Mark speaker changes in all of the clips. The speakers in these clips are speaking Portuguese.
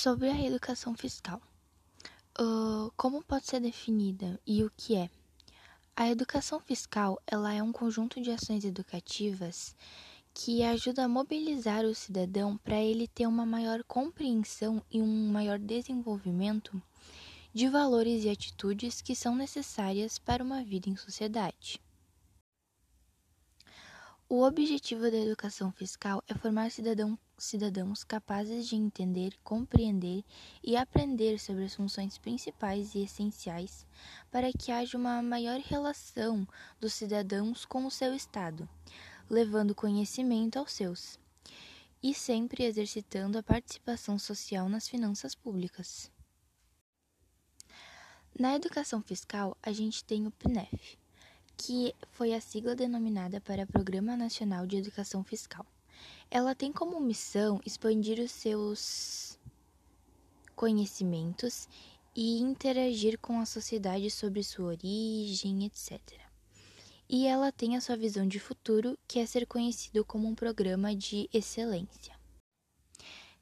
Speaker 1: Sobre a educação fiscal. Uh, como pode ser definida e o que é? A educação fiscal ela é um conjunto de ações educativas que ajuda a mobilizar o cidadão para ele ter uma maior compreensão e um maior desenvolvimento de valores e atitudes que são necessárias para uma vida em sociedade. O objetivo da educação fiscal é formar cidadão, cidadãos capazes de entender, compreender e aprender sobre as funções principais e essenciais para que haja uma maior relação dos cidadãos com o seu Estado, levando conhecimento aos seus, e sempre exercitando a participação social nas finanças públicas. Na educação fiscal, a gente tem o PNEF que foi a sigla denominada para Programa Nacional de Educação Fiscal. Ela tem como missão expandir os seus conhecimentos e interagir com a sociedade sobre sua origem, etc. E ela tem a sua visão de futuro, que é ser conhecido como um programa de excelência.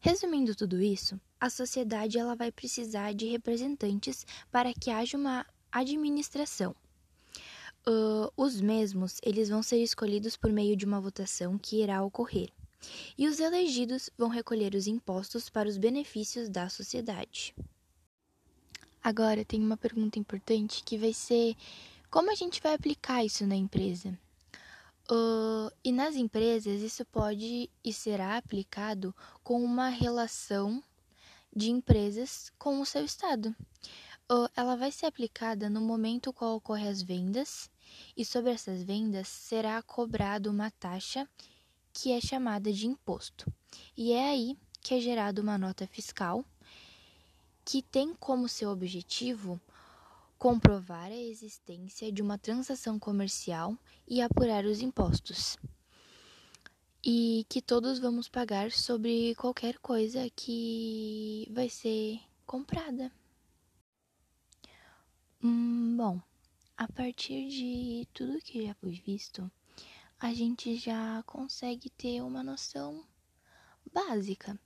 Speaker 1: Resumindo tudo isso, a sociedade ela vai precisar de representantes para que haja uma administração Uh, os mesmos eles vão ser escolhidos por meio de uma votação que irá ocorrer, e os elegidos vão recolher os impostos para os benefícios da sociedade. Agora tem uma pergunta importante que vai ser como a gente vai aplicar isso na empresa? Uh, e nas empresas isso pode e será aplicado com uma relação de empresas com o seu estado. Uh, ela vai ser aplicada no momento qual ocorre as vendas e sobre essas vendas será cobrado uma taxa que é chamada de imposto. E é aí que é gerada uma nota fiscal que tem como seu objetivo comprovar a existência de uma transação comercial e apurar os impostos. E que todos vamos pagar sobre qualquer coisa que vai ser comprada. Hum, bom, a partir de tudo que já foi visto, a gente já consegue ter uma noção básica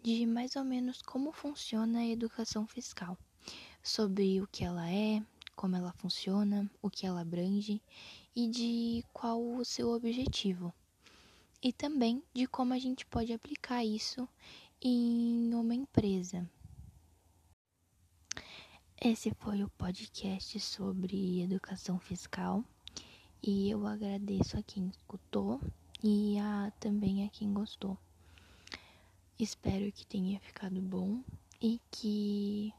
Speaker 1: de mais ou menos como funciona a educação fiscal, sobre o que ela é, como ela funciona, o que ela abrange e de qual o seu objetivo. E também de como a gente pode aplicar isso em uma empresa. Esse foi o podcast sobre educação fiscal e eu agradeço a quem escutou e a, também a quem gostou. Espero que tenha ficado bom e que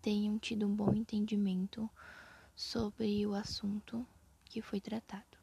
Speaker 1: tenham tido um bom entendimento sobre o assunto que foi tratado.